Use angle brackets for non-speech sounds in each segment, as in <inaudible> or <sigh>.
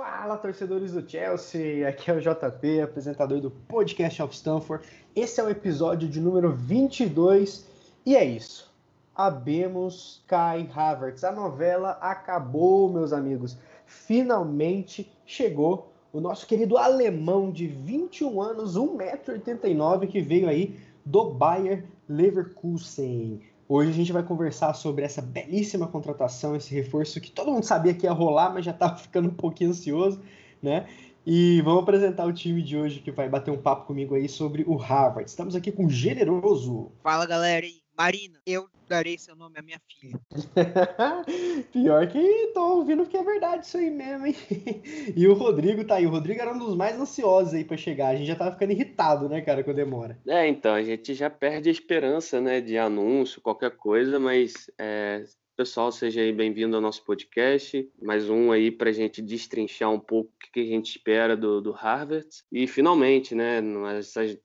Fala, torcedores do Chelsea! Aqui é o JP, apresentador do Podcast of Stanford. Esse é o episódio de número 22 e é isso. Abemos Kai Havertz. A novela acabou, meus amigos. Finalmente chegou o nosso querido alemão de 21 anos, 1,89m, que veio aí do Bayer Leverkusen. Hoje a gente vai conversar sobre essa belíssima contratação, esse reforço que todo mundo sabia que ia rolar, mas já estava <laughs> ficando um pouquinho ansioso, né? E vamos apresentar o time de hoje que vai bater um papo comigo aí sobre o Harvard. Estamos aqui com o Generoso. Fala galera, Marina, eu darei seu nome à minha filha. <laughs> Pior que tô ouvindo que é verdade isso aí mesmo, hein? <laughs> e o Rodrigo tá aí. O Rodrigo era um dos mais ansiosos aí para chegar. A gente já tava ficando irritado, né, cara, com a demora. É, então, a gente já perde a esperança, né, de anúncio, qualquer coisa, mas é, pessoal, seja aí bem-vindo ao nosso podcast. Mais um aí para a gente destrinchar um pouco o que a gente espera do, do Harvard. E finalmente, né, essas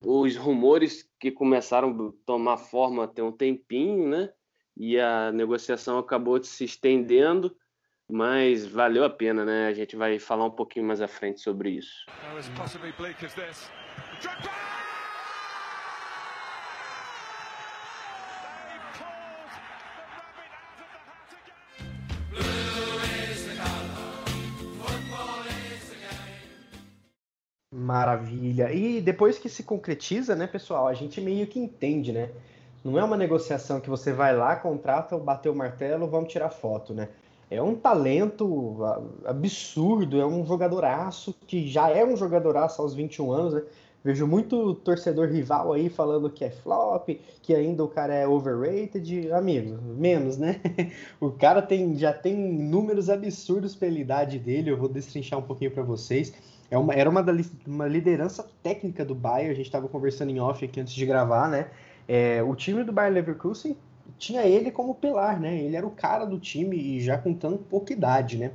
os rumores que começaram a tomar forma tem um tempinho, né? E a negociação acabou se estendendo, mas valeu a pena, né? A gente vai falar um pouquinho mais à frente sobre isso. Maravilha. E depois que se concretiza, né, pessoal, a gente meio que entende, né? Não é uma negociação que você vai lá, contrata, bater o martelo, vamos tirar foto, né? É um talento absurdo, é um jogadoraço que já é um jogadoraço aos 21 anos, né? Vejo muito torcedor rival aí falando que é flop, que ainda o cara é overrated. Amigo, menos, né? <laughs> o cara tem, já tem números absurdos pela idade dele, eu vou destrinchar um pouquinho para vocês. É uma, era uma, da, uma liderança técnica do Bayern, a gente estava conversando em off aqui antes de gravar, né? É, o time do Bayern Leverkusen tinha ele como pilar, né? Ele era o cara do time e já com tão pouca idade, né?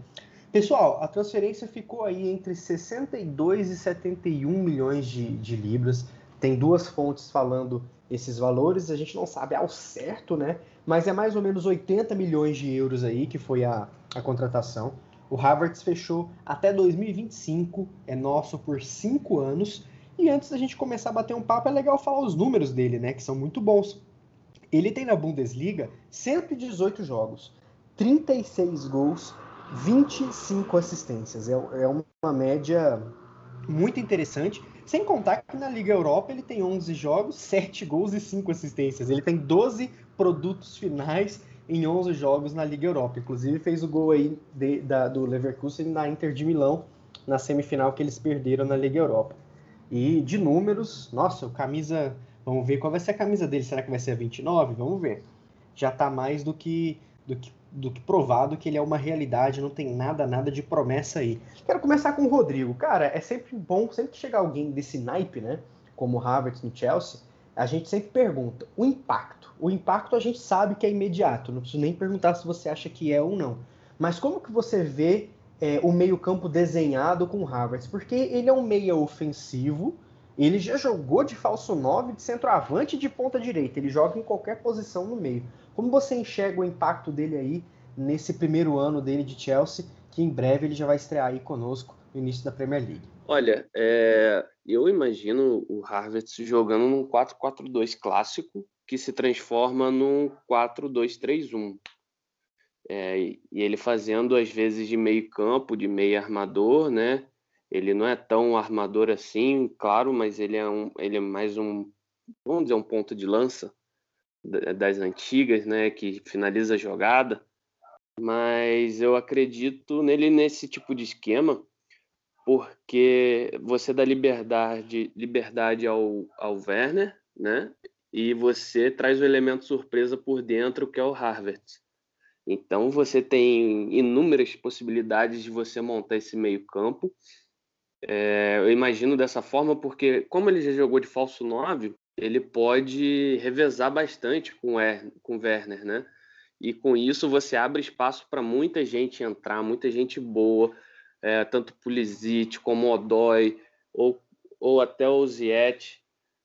Pessoal, a transferência ficou aí entre 62 e 71 milhões de, de libras. Tem duas fontes falando esses valores, a gente não sabe ao certo, né? Mas é mais ou menos 80 milhões de euros aí que foi a, a contratação. O Havertz fechou até 2025, é nosso por cinco anos. E antes da gente começar a bater um papo, é legal falar os números dele, né? Que são muito bons. Ele tem na Bundesliga 118 jogos, 36 gols, 25 assistências. É, é uma média muito interessante. Sem contar que na Liga Europa ele tem 11 jogos, 7 gols e 5 assistências. Ele tem 12 produtos finais em 11 jogos na Liga Europa. Inclusive fez o gol aí de, da, do Leverkusen na Inter de Milão, na semifinal que eles perderam na Liga Europa. E de números, nossa, o camisa. Vamos ver qual vai ser a camisa dele. Será que vai ser a 29? Vamos ver. Já está mais do que, do que, do que provado que ele é uma realidade, não tem nada, nada de promessa aí. Quero começar com o Rodrigo. Cara, é sempre bom, sempre que chegar alguém desse naipe, né? Como o Havertz no Chelsea, a gente sempre pergunta o impacto. O impacto a gente sabe que é imediato, não preciso nem perguntar se você acha que é ou não. Mas como que você vê é, o meio-campo desenhado com o Havertz? Porque ele é um meia ofensivo, ele já jogou de falso 9, de centroavante de ponta direita, ele joga em qualquer posição no meio. Como você enxerga o impacto dele aí nesse primeiro ano dele de Chelsea, que em breve ele já vai estrear aí conosco no início da Premier League? Olha, é, eu imagino o Harvard jogando num 4-4-2 clássico que se transforma num 4-2-3-1. É, e ele fazendo às vezes de meio campo, de meio armador, né? Ele não é tão armador assim, claro, mas ele é, um, ele é mais um, vamos dizer, um ponto de lança das antigas, né? Que finaliza a jogada. Mas eu acredito nele nesse tipo de esquema porque você dá liberdade, liberdade ao, ao Werner, né? E você traz o elemento surpresa por dentro, que é o Harvard. Então você tem inúmeras possibilidades de você montar esse meio-campo. É, eu imagino dessa forma, porque como ele já jogou de falso 9, ele pode revezar bastante com o Werner, né? E com isso você abre espaço para muita gente entrar, muita gente boa é, tanto Pulisic como Odoi, ou, ou até o Ziet,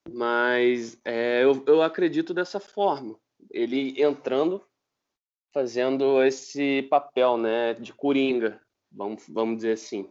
mas é, eu, eu acredito dessa forma. Ele entrando, fazendo esse papel né, de coringa. Vamos, vamos dizer assim.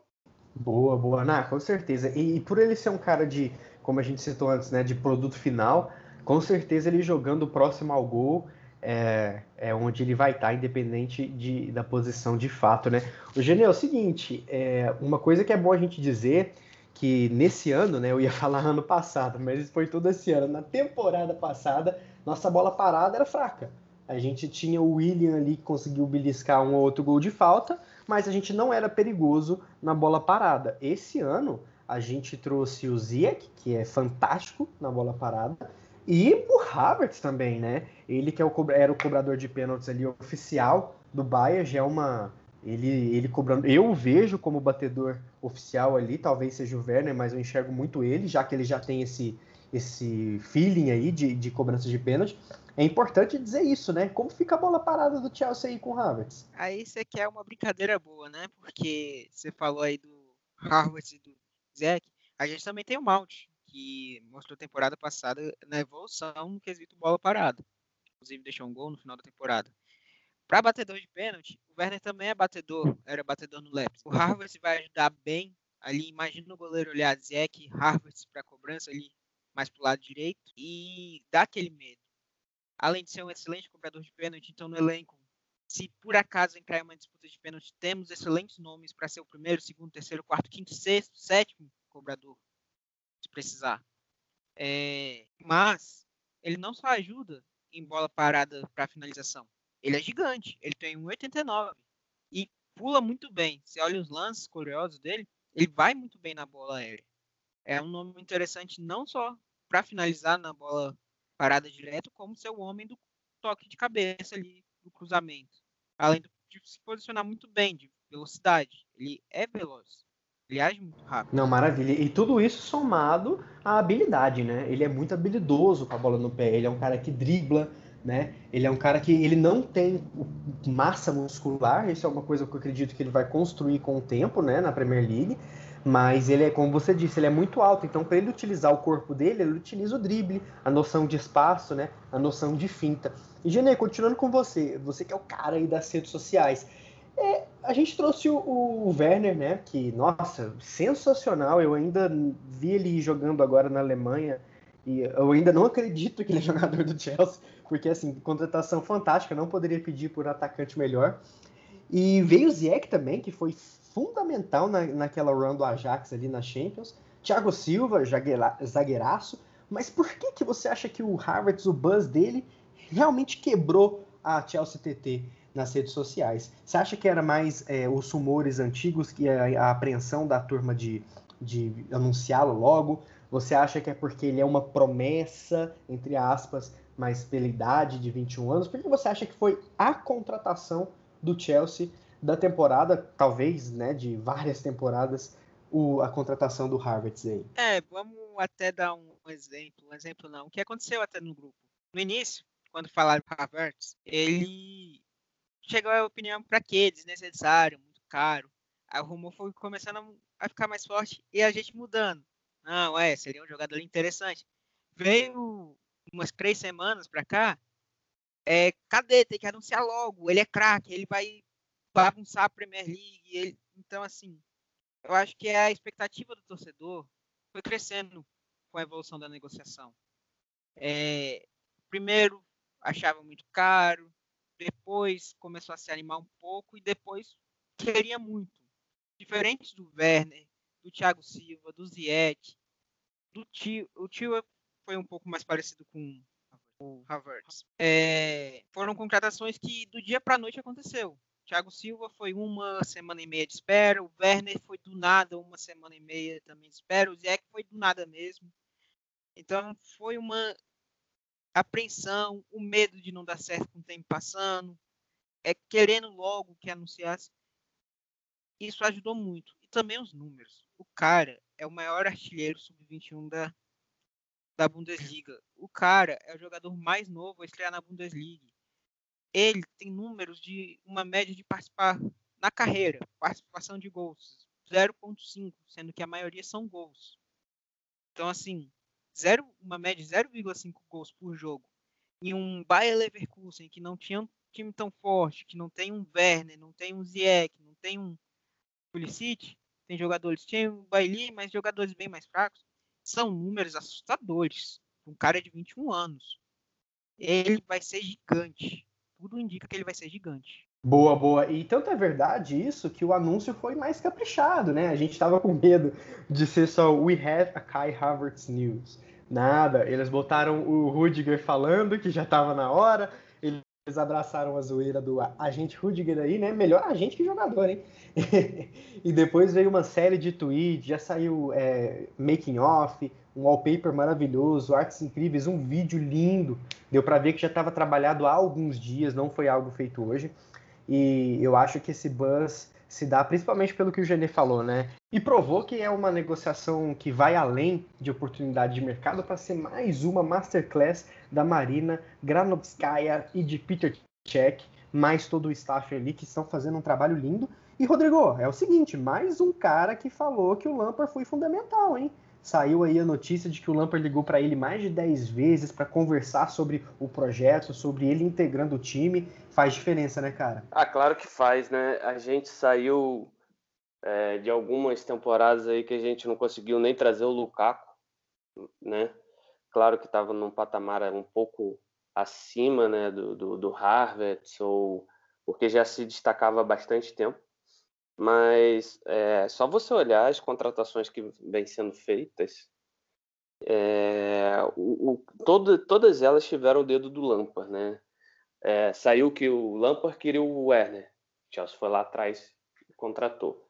Boa, boa, na com certeza. E, e, por ele ser um cara de, como a gente citou antes, né, de produto final, com certeza ele jogando próximo ao gol é, é onde ele vai estar, independente de, da posição de fato, né? O Gene é o seguinte, é, uma coisa que é bom a gente dizer que nesse ano, né, eu ia <laughs> falar ano passado, mas foi todo esse ano. Na temporada passada, nossa bola parada era fraca. A gente tinha o William ali que conseguiu beliscar um ou outro gol de falta, mas a gente não era perigoso na bola parada. Esse ano, a gente trouxe o Ziyech, que é fantástico na bola parada, e o Havertz também, né? Ele que é o, era o cobrador de pênaltis ali oficial do Bayern, já é uma ele, ele cobrando. Eu o vejo como batedor oficial ali, talvez seja o Werner, mas eu enxergo muito ele, já que ele já tem esse, esse feeling aí de, de cobrança de pênalti. É importante dizer isso, né? Como fica a bola parada do Chelsea aí com o Havertz? Aí você quer uma brincadeira boa, né? Porque você falou aí do Havertz e do Zeke. A gente também tem o Mount, que mostrou temporada passada na evolução no quesito bola parada. Inclusive deixou um gol no final da temporada. Para batedor de pênalti, o Werner também é batedor, era batedor no Leipzig. O Havertz vai ajudar bem ali. Imagina o goleiro olhar Zeke, Havertz para cobrança ali mais pro lado direito e dá aquele medo além de ser um excelente cobrador de pênalti, então no elenco, se por acaso entrar em uma disputa de pênalti, temos excelentes nomes para ser o primeiro, segundo, terceiro, quarto, quinto, sexto, sétimo cobrador, se precisar. É, mas ele não só ajuda em bola parada para finalização. Ele é gigante, ele tem 1,89 e pula muito bem. Você olha os lances curiosos dele, ele vai muito bem na bola aérea. É um nome interessante não só para finalizar na bola parada direto, como ser o homem do toque de cabeça ali, do cruzamento. Além de se posicionar muito bem, de velocidade. Ele é veloz. Muito rápido. Não, maravilha. E tudo isso somado à habilidade, né? Ele é muito habilidoso com a bola no pé. Ele é um cara que dribla, né? Ele é um cara que ele não tem massa muscular. Isso é uma coisa que eu acredito que ele vai construir com o tempo, né? Na Premier League. Mas ele é, como você disse, ele é muito alto. Então, para ele utilizar o corpo dele, ele utiliza o drible, a noção de espaço, né? A noção de finta. E, Genê, continuando com você, você que é o cara aí das redes sociais. É, a gente trouxe o, o, Werner, né? Que, nossa, sensacional. Eu ainda vi ele jogando agora na Alemanha. E eu ainda não acredito que ele é jogador do Chelsea, porque assim, contratação fantástica, não poderia pedir por atacante melhor. E veio o Ziyech também, que foi fundamental na, naquela run do Ajax ali na Champions. Thiago Silva, zagueiraço. Mas por que, que você acha que o Harvard, o buzz dele, realmente quebrou a Chelsea TT nas redes sociais? Você acha que era mais é, os rumores antigos, que a, a apreensão da turma de, de anunciá-lo logo? Você acha que é porque ele é uma promessa, entre aspas, mas pela idade de 21 anos? Por que você acha que foi a contratação do Chelsea da temporada, talvez, né, de várias temporadas, o, a contratação do Harvard aí. É, vamos até dar um exemplo, um exemplo não, o que aconteceu até no grupo. No início, quando falaram Harvard, ele chegou a opinião para quê? Desnecessário, muito caro. Aí o rumor foi começando a ficar mais forte e a gente mudando. Não, é, seria um jogador interessante. Veio umas três semanas para cá, é, cadê? Tem que anunciar logo. Ele é craque, ele vai bagunçar a Premier League. Ele, então, assim, eu acho que a expectativa do torcedor foi crescendo com a evolução da negociação. É, primeiro, achava muito caro, depois começou a se animar um pouco e depois queria muito. Diferente do Werner, do Thiago Silva, do Ziyech, do Tio, o Tio foi um pouco mais parecido com o Havertz. É, foram contratações que do dia para a noite aconteceu. Thiago Silva foi uma semana e meia de espera, o Werner foi do nada uma semana e meia também de espera, o Zé foi do nada mesmo. Então foi uma apreensão, o medo de não dar certo com o tempo passando, é querendo logo que anunciasse. Isso ajudou muito. E também os números. O cara é o maior artilheiro sub-21 da, da Bundesliga. O cara é o jogador mais novo a estrear na Bundesliga ele tem números de uma média de participar na carreira, participação de gols, 0.5, sendo que a maioria são gols. Então, assim, zero, uma média de 0,5 gols por jogo. Em um Bayer Leverkusen, que não tinha um time tão forte, que não tem um Werner, não tem um Ziyech, não tem um Pulisic, tem jogadores, tem o Bailey, mas jogadores bem mais fracos. São números assustadores. Um cara de 21 anos. Ele vai ser gigante. Tudo indica que ele vai ser gigante. Boa, boa. E tanto é verdade isso que o anúncio foi mais caprichado, né? A gente estava com medo de ser só We have a Kai Havertz News. Nada, eles botaram o Rudiger falando que já estava na hora, eles abraçaram a zoeira do agente Rudiger aí, né? Melhor agente que jogador, hein? <laughs> e depois veio uma série de tweets, já saiu é, making off, um wallpaper maravilhoso, artes incríveis, um vídeo lindo. Deu para ver que já estava trabalhado há alguns dias, não foi algo feito hoje. E eu acho que esse buzz se dá principalmente pelo que o Genê falou, né? E provou que é uma negociação que vai além de oportunidade de mercado para ser mais uma masterclass da Marina Granovskaya e de Peter Cech, mais todo o staff ali que estão fazendo um trabalho lindo. E Rodrigo, é o seguinte, mais um cara que falou que o Lampard foi fundamental, hein? Saiu aí a notícia de que o Lampard ligou para ele mais de 10 vezes para conversar sobre o projeto, sobre ele integrando o time. Faz diferença, né, cara? Ah, claro que faz, né? A gente saiu é, de algumas temporadas aí que a gente não conseguiu nem trazer o Lukaku, né? Claro que estava num patamar um pouco acima, né, do, do, do Harvard, ou porque já se destacava há bastante tempo. Mas é, só você olhar as contratações que vêm sendo feitas, é, o, o, todo, todas elas tiveram o dedo do Lampard, né? É, saiu que o Lampard queria o Werner, o Chelsea foi lá atrás e contratou.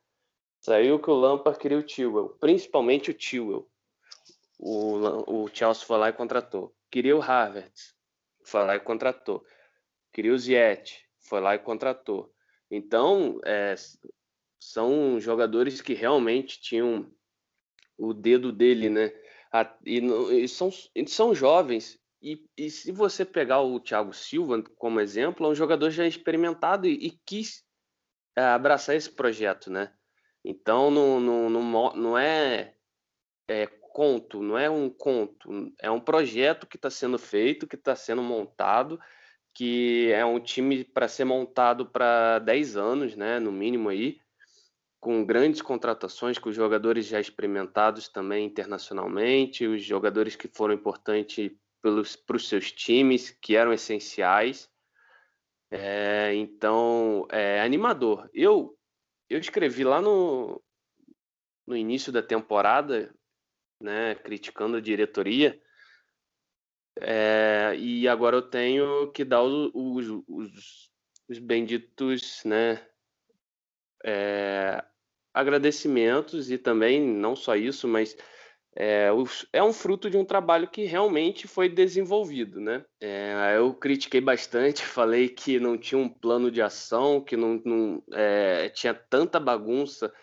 Saiu que o Lampard queria o Tewell, principalmente o Tewell. O, o Chelsea foi lá e contratou. Queria o Harvard, foi lá e contratou. Queria o Ziet, foi lá e contratou. Então, é, são jogadores que realmente tinham o dedo dele, né? E, e são, são jovens. E, e, se você pegar o Thiago Silva como exemplo, é um jogador já experimentado e, e quis é, abraçar esse projeto, né? Então não, não, não, não é, é conto, não é um conto, é um projeto que está sendo feito, que está sendo montado, que é um time para ser montado para 10 anos, né? No mínimo aí com grandes contratações, com jogadores já experimentados também internacionalmente, os jogadores que foram importantes para os seus times, que eram essenciais. É, então, é animador. Eu, eu escrevi lá no, no início da temporada, né, criticando a diretoria, é, e agora eu tenho que dar os, os, os, os benditos né, é, agradecimentos e também, não só isso, mas é, é, um fruto de um trabalho que realmente foi desenvolvido, né? É, eu critiquei bastante, <laughs> falei que não tinha um plano de ação, que não, não é, tinha tanta bagunça,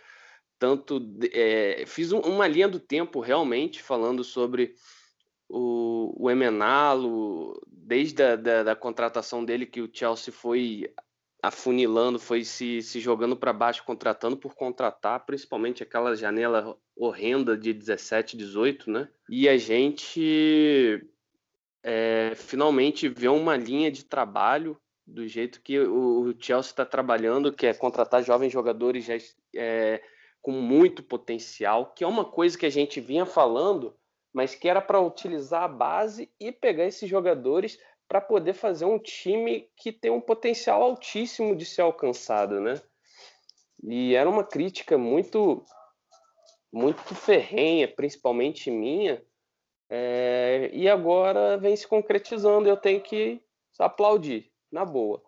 tanto é, fiz um, uma linha do tempo realmente falando sobre o, o Emenalo, desde a da, da contratação dele que o Chelsea foi afunilando, foi se, se jogando para baixo, contratando por contratar, principalmente aquela janela horrenda de 17, 18, né? E a gente é, finalmente vê uma linha de trabalho do jeito que o, Chelsea está trabalhando, que é contratar jovens jogadores já, é, com muito potencial, que é uma coisa que a gente vinha falando, mas que era para utilizar a base e pegar esses jogadores para poder fazer um time que tem um potencial altíssimo de ser alcançado, né? E era uma crítica muito muito ferrenha, principalmente minha, é, e agora vem se concretizando. Eu tenho que aplaudir, na boa.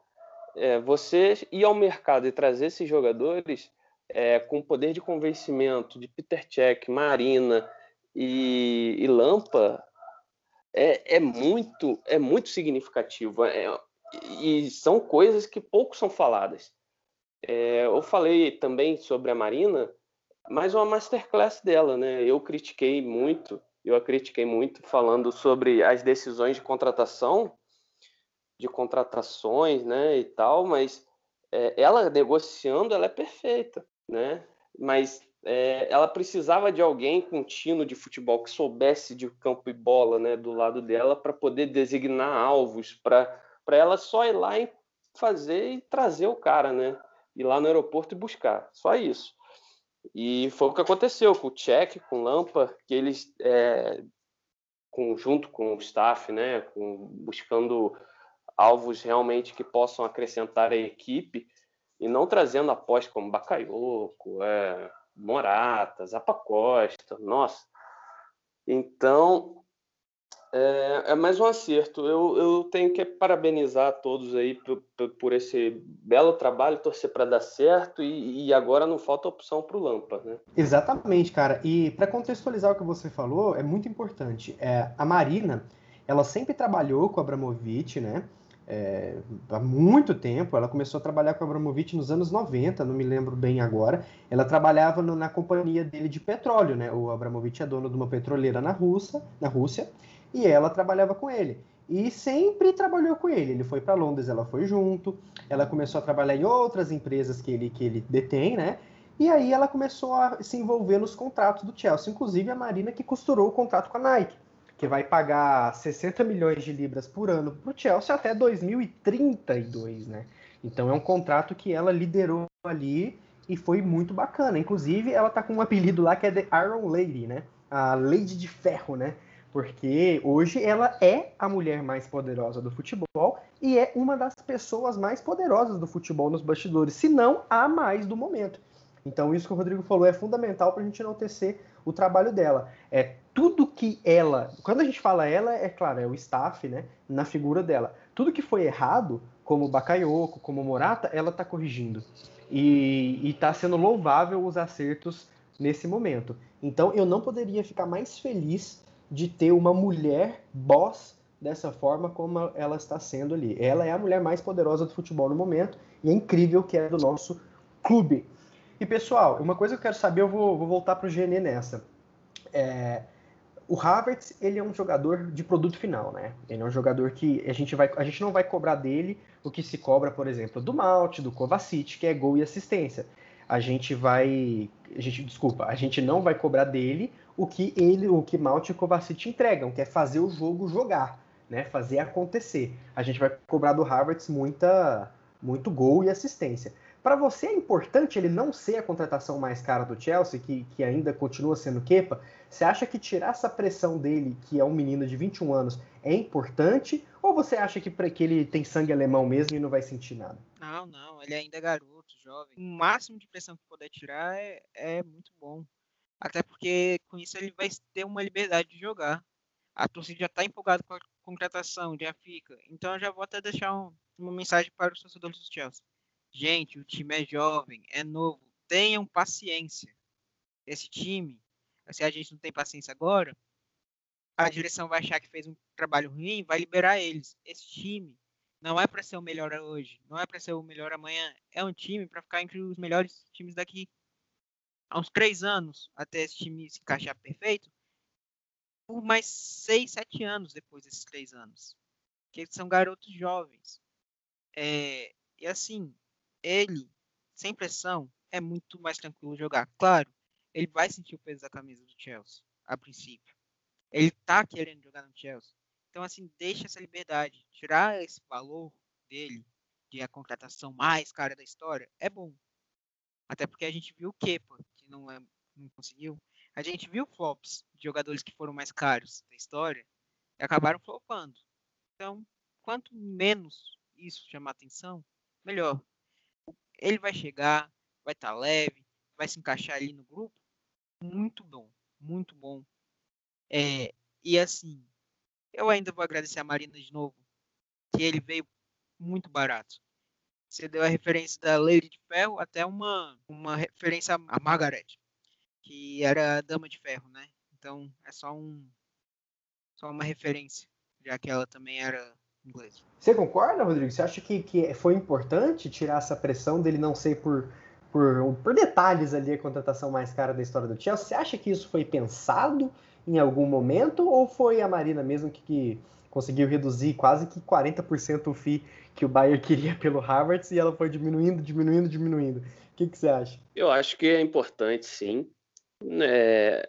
É, você ir ao mercado e trazer esses jogadores é, com poder de convencimento de Peter Cech, Marina e, e Lampa é, é muito é muito significativo é, e são coisas que pouco são faladas. É, eu falei também sobre a Marina, mas uma masterclass dela, né? Eu critiquei muito, eu a critiquei muito falando sobre as decisões de contratação, de contratações, né, e tal, mas é, ela negociando, ela é perfeita, né? Mas é, ela precisava de alguém com tino de futebol que soubesse de campo e bola né, do lado dela para poder designar alvos, para ela só ir lá e fazer e trazer o cara, né? Ir lá no aeroporto e buscar, só isso. E foi o que aconteceu com o Czech, com o Lampa, que eles, é, com, junto com o staff, né, com, buscando alvos realmente que possam acrescentar a equipe e não trazendo após como Bakayoko, é, Morata, Zapa Costa, nossa. Então, é, é, mais um acerto. Eu, eu tenho que parabenizar a todos aí por, por esse belo trabalho, torcer para dar certo e, e, agora não falta opção para o Lampa, né? Exatamente, cara. E para contextualizar o que você falou, é muito importante. É, a Marina, ela sempre trabalhou com o Abramovich, né? É, há muito tempo. Ela começou a trabalhar com Abramovich nos anos 90, não me lembro bem agora. Ela trabalhava no, na companhia dele de petróleo, né? O Abramovich é dono de uma petroleira na Rússia, na Rússia e ela trabalhava com ele. E sempre trabalhou com ele. Ele foi para Londres, ela foi junto. Ela começou a trabalhar em outras empresas que ele, que ele detém, né? E aí ela começou a se envolver nos contratos do Chelsea, inclusive a Marina que costurou o contrato com a Nike, que vai pagar 60 milhões de libras por ano para o Chelsea até 2032, né? Então é um contrato que ela liderou ali e foi muito bacana. Inclusive, ela tá com um apelido lá que é The Iron Lady, né? A Lady de Ferro, né? porque hoje ela é a mulher mais poderosa do futebol e é uma das pessoas mais poderosas do futebol nos bastidores, se não a mais do momento. Então, isso que o Rodrigo falou é fundamental para a gente enaltecer o trabalho dela. É tudo que ela. Quando a gente fala ela, é claro, é o staff, né? Na figura dela. Tudo que foi errado, como Bakayoko, como Morata, ela está corrigindo. E está sendo louvável os acertos nesse momento. Então, eu não poderia ficar mais feliz de ter uma mulher boss dessa forma como ela está sendo ali. Ela é a mulher mais poderosa do futebol no momento e é incrível que é do nosso clube. E pessoal, uma coisa que eu quero saber, eu vou, vou voltar para o GN nessa. É, o Havertz ele é um jogador de produto final, né? Ele é um jogador que a gente, vai, a gente não vai cobrar dele o que se cobra, por exemplo, do Malt, do Kovacic, que é gol e assistência. A gente vai, a gente desculpa, a gente não vai cobrar dele o que ele, o que Mount e Kovacic entregam, que é fazer o jogo jogar, né? Fazer acontecer. A gente vai cobrar do Harvard muita, muito gol e assistência. Para você é importante ele não ser a contratação mais cara do Chelsea, que, que ainda continua sendo Kepa? Você acha que tirar essa pressão dele, que é um menino de 21 anos, é importante? Ou você acha que, que ele tem sangue alemão mesmo e não vai sentir nada? Não, não, ele ainda é garoto, jovem. O máximo de pressão que puder tirar é, é muito bom. Até porque com isso ele vai ter uma liberdade de jogar. A torcida já está empolgada com a contratação, já fica. Então eu já vou até deixar um, uma mensagem para os torcedores do Chelsea. Gente, o time é jovem, é novo. Tenham paciência. Esse time, se a gente não tem paciência agora, a direção vai achar que fez um trabalho ruim, vai liberar eles. Esse time não é para ser o melhor hoje, não é para ser o melhor amanhã. É um time para ficar entre os melhores times daqui há uns três anos até esse time se encaixar perfeito, por mais seis, sete anos depois desses três anos. Que eles são garotos jovens. É, e assim, ele, sem pressão, é muito mais tranquilo jogar. Claro, ele vai sentir o peso da camisa do Chelsea, a princípio. Ele tá querendo jogar no Chelsea. Então, assim, deixa essa liberdade. Tirar esse valor dele, de a contratação mais cara da história, é bom. Até porque a gente viu o Kepa, que não, é, não conseguiu. A gente viu flops de jogadores que foram mais caros da história e acabaram flopando. Então, quanto menos isso chamar atenção, melhor. Ele vai chegar, vai estar tá leve, vai se encaixar ali no grupo. Muito bom, muito bom. É, e assim, eu ainda vou agradecer a Marina de novo, que ele veio muito barato. Você deu a referência da Lady de Ferro, até uma, uma referência a Margaret, que era a Dama de Ferro, né? Então é só um só uma referência, já que ela também era inglesa. Você concorda, Rodrigo? Você acha que, que foi importante tirar essa pressão dele não ser por, por, por detalhes ali a contratação mais cara da história do Chelsea? Você acha que isso foi pensado em algum momento ou foi a Marina mesmo que, que conseguiu reduzir quase que 40% o FII que o Bayern queria pelo Harvard e ela foi diminuindo, diminuindo, diminuindo. O que, que você acha? Eu acho que é importante, sim. É,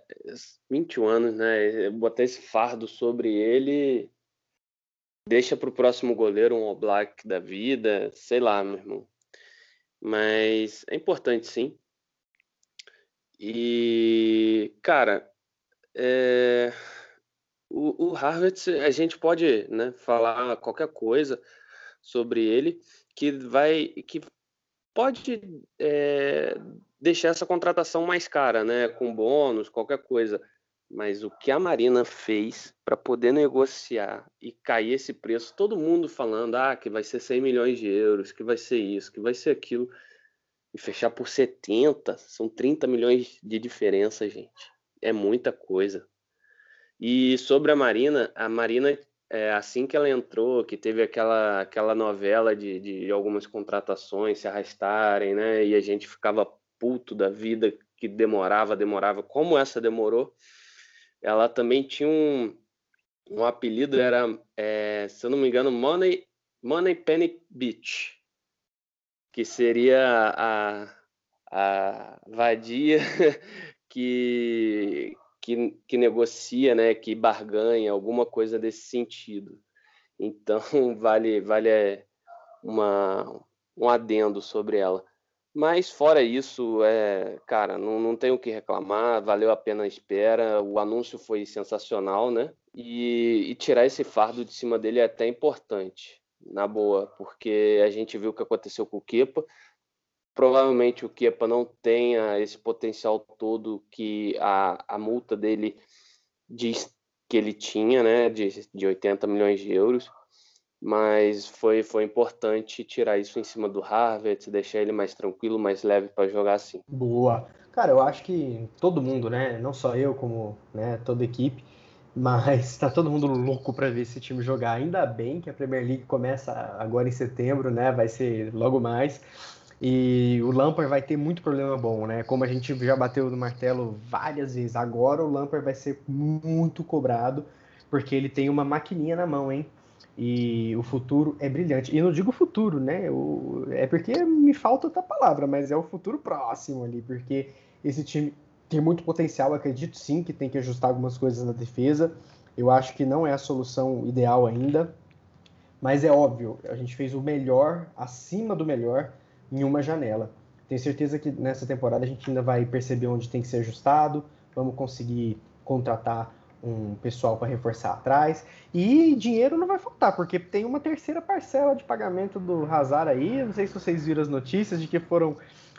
21 anos, né? Botar esse fardo sobre ele deixa para o próximo goleiro um Oblak da vida, sei lá, meu irmão. Mas é importante, sim. E, cara, é, o, o Harvard, a gente pode né, falar qualquer coisa sobre ele que vai que pode é, deixar essa contratação mais cara, né, com bônus, qualquer coisa. Mas o que a Marina fez para poder negociar e cair esse preço, todo mundo falando ah, que vai ser 100 milhões de euros, que vai ser isso, que vai ser aquilo, e fechar por 70, são 30 milhões de diferença, gente. É muita coisa. E sobre a Marina, a Marina, é, assim que ela entrou, que teve aquela, aquela novela de, de algumas contratações se arrastarem, né? E a gente ficava puto da vida que demorava, demorava, como essa demorou. Ela também tinha um, um apelido, era, é, se eu não me engano, Money, Money Penny Beach, que seria a, a vadia <laughs> que, que, que negocia, né, que barganha, alguma coisa desse sentido. Então, <laughs> vale, vale é, uma, um adendo sobre ela. Mas fora isso, é, cara, não, não tenho o que reclamar, valeu a pena a espera, o anúncio foi sensacional, né? E, e, tirar esse fardo de cima dele é até importante, na boa, porque a gente viu o que aconteceu com o Kepa, Provavelmente o Kepa não tenha esse potencial todo que a, a multa dele diz que ele tinha, né, de, de 80 milhões de euros, mas foi, foi importante tirar isso em cima do Harvard, deixar ele mais tranquilo, mais leve para jogar assim. Boa. Cara, eu acho que todo mundo, né, não só eu, como né, toda a equipe, <laughs> mas está todo mundo louco para ver esse time jogar. Ainda bem que a Premier League começa agora em setembro, né? Vai ser logo mais. E o Lampard vai ter muito problema bom, né? Como a gente já bateu no martelo várias vezes. Agora o Lampard vai ser muito cobrado, porque ele tem uma maquininha na mão, hein? E o futuro é brilhante. E não digo futuro, né? É porque me falta outra palavra, mas é o futuro próximo ali, porque esse time tem muito potencial. Acredito sim que tem que ajustar algumas coisas na defesa. Eu acho que não é a solução ideal ainda, mas é óbvio, a gente fez o melhor, acima do melhor, em uma janela. Tenho certeza que nessa temporada a gente ainda vai perceber onde tem que ser ajustado, vamos conseguir contratar um pessoal para reforçar atrás e dinheiro não vai faltar, porque tem uma terceira parcela de pagamento do Hazard aí, não sei se vocês viram as notícias de que foram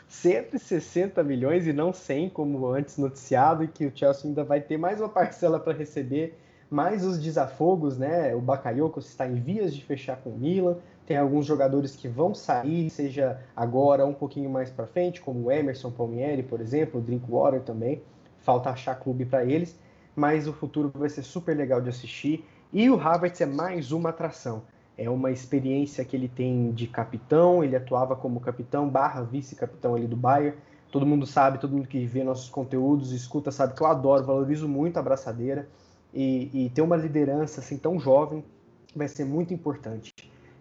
160 milhões e não 100 como antes noticiado e que o Chelsea ainda vai ter mais uma parcela para receber, mais os desafogos, né? O Bakayoko está em vias de fechar com o Milan, tem alguns jogadores que vão sair, seja agora um pouquinho mais para frente, como o Emerson Palmieri, por exemplo, o Drinkwater também. Falta achar clube para eles, mas o futuro vai ser super legal de assistir. E o Havertz é mais uma atração. É uma experiência que ele tem de capitão, ele atuava como capitão barra vice-capitão ali do Bayern. Todo mundo sabe, todo mundo que vê nossos conteúdos, escuta, sabe que eu adoro, valorizo muito a abraçadeira. E, e ter uma liderança assim tão jovem vai ser muito importante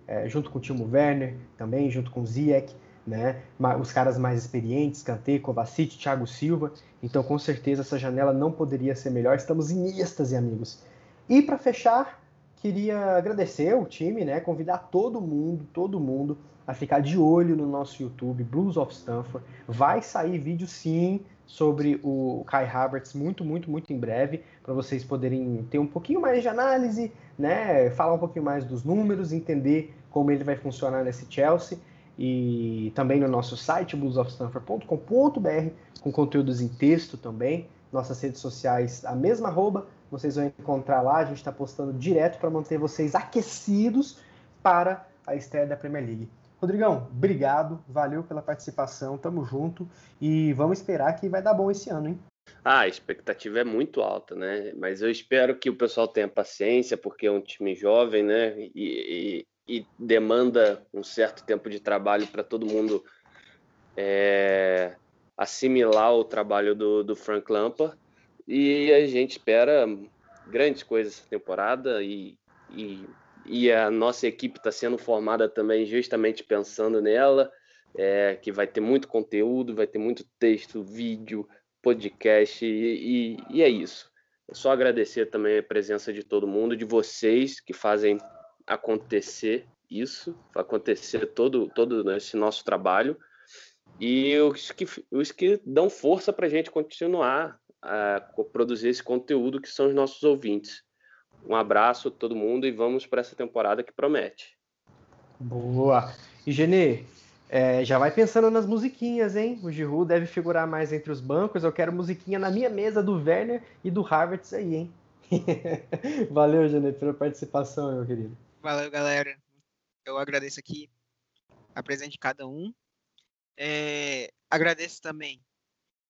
é, junto com o Timo Werner também, junto com o Ziyech, né? Os caras mais experientes, Kanté, Kovacic, Thiago Silva. Então, com certeza, essa janela não poderia ser melhor. Estamos em êxtase, amigos. E para fechar, queria agradecer o time, né? Convidar todo mundo, todo mundo a ficar de olho no nosso YouTube, Blues of Stanford. Vai sair vídeo sim sobre o Kai Havertz muito, muito, muito em breve, para vocês poderem ter um pouquinho mais de análise, né? Falar um pouquinho mais dos números, entender como ele vai funcionar nesse Chelsea e também no nosso site bluesofstanford.com.br com conteúdos em texto também, nossas redes sociais a mesma arroba, vocês vão encontrar lá, a gente está postando direto para manter vocês aquecidos para a estreia da Premier League. Rodrigão, obrigado, valeu pela participação, tamo junto e vamos esperar que vai dar bom esse ano, hein? Ah, a expectativa é muito alta, né? Mas eu espero que o pessoal tenha paciência, porque é um time jovem, né? E, e demanda um certo tempo de trabalho para todo mundo é, assimilar o trabalho do, do Frank Lampard e a gente espera grandes coisas essa temporada e, e, e a nossa equipe está sendo formada também justamente pensando nela, é, que vai ter muito conteúdo, vai ter muito texto, vídeo, podcast e, e, e é isso. Só agradecer também a presença de todo mundo, de vocês que fazem acontecer isso, acontecer todo, todo esse nosso trabalho. e os que, os que dão força para a gente continuar a produzir esse conteúdo que são os nossos ouvintes. Um abraço a todo mundo e vamos para essa temporada que promete. Boa! E Genê, é, já vai pensando nas musiquinhas, hein? O Giroud deve figurar mais entre os bancos. Eu quero musiquinha na minha mesa do Werner e do Harvard aí, hein? <laughs> Valeu, Genê, pela participação, meu querido. Valeu, galera. Eu agradeço aqui a presença de cada um. É, agradeço também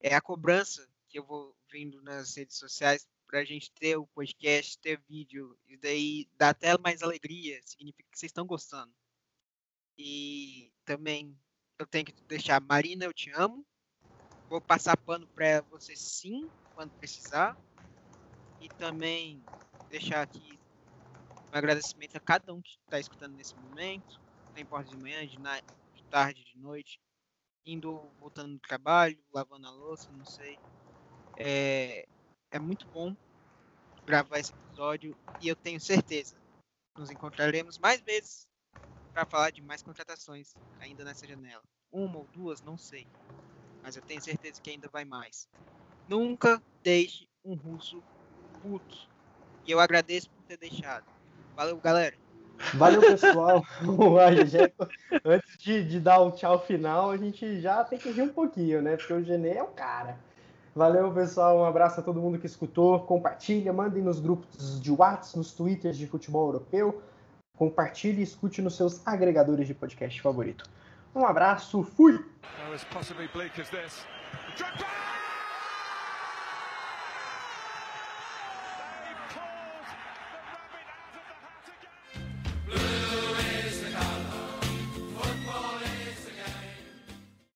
é, a cobrança que eu vou vendo nas redes sociais para a gente ter o podcast, ter vídeo, e daí dá até mais alegria, significa que vocês estão gostando. E também eu tenho que deixar, Marina, eu te amo. Vou passar pano para você sim, quando precisar. E também deixar aqui um agradecimento a cada um que está escutando nesse momento. Não importa de manhã, de, de tarde, de noite. Indo, voltando do trabalho, lavando a louça, não sei. É, é muito bom gravar esse episódio e eu tenho certeza nos encontraremos mais vezes para falar de mais contratações ainda nessa janela. Uma ou duas, não sei. Mas eu tenho certeza que ainda vai mais. Nunca deixe um russo puto. E eu agradeço por ter deixado. Valeu, galera. Valeu, pessoal. <laughs> antes de, de, dar o tchau final, a gente já tem que rir um pouquinho, né? Porque o Genê é o cara. Valeu, pessoal. Um abraço a todo mundo que escutou. Compartilha, mandem nos grupos de WhatsApp, nos twitters de futebol europeu. Compartilhe e escute nos seus agregadores de podcast favorito. Um abraço, fui!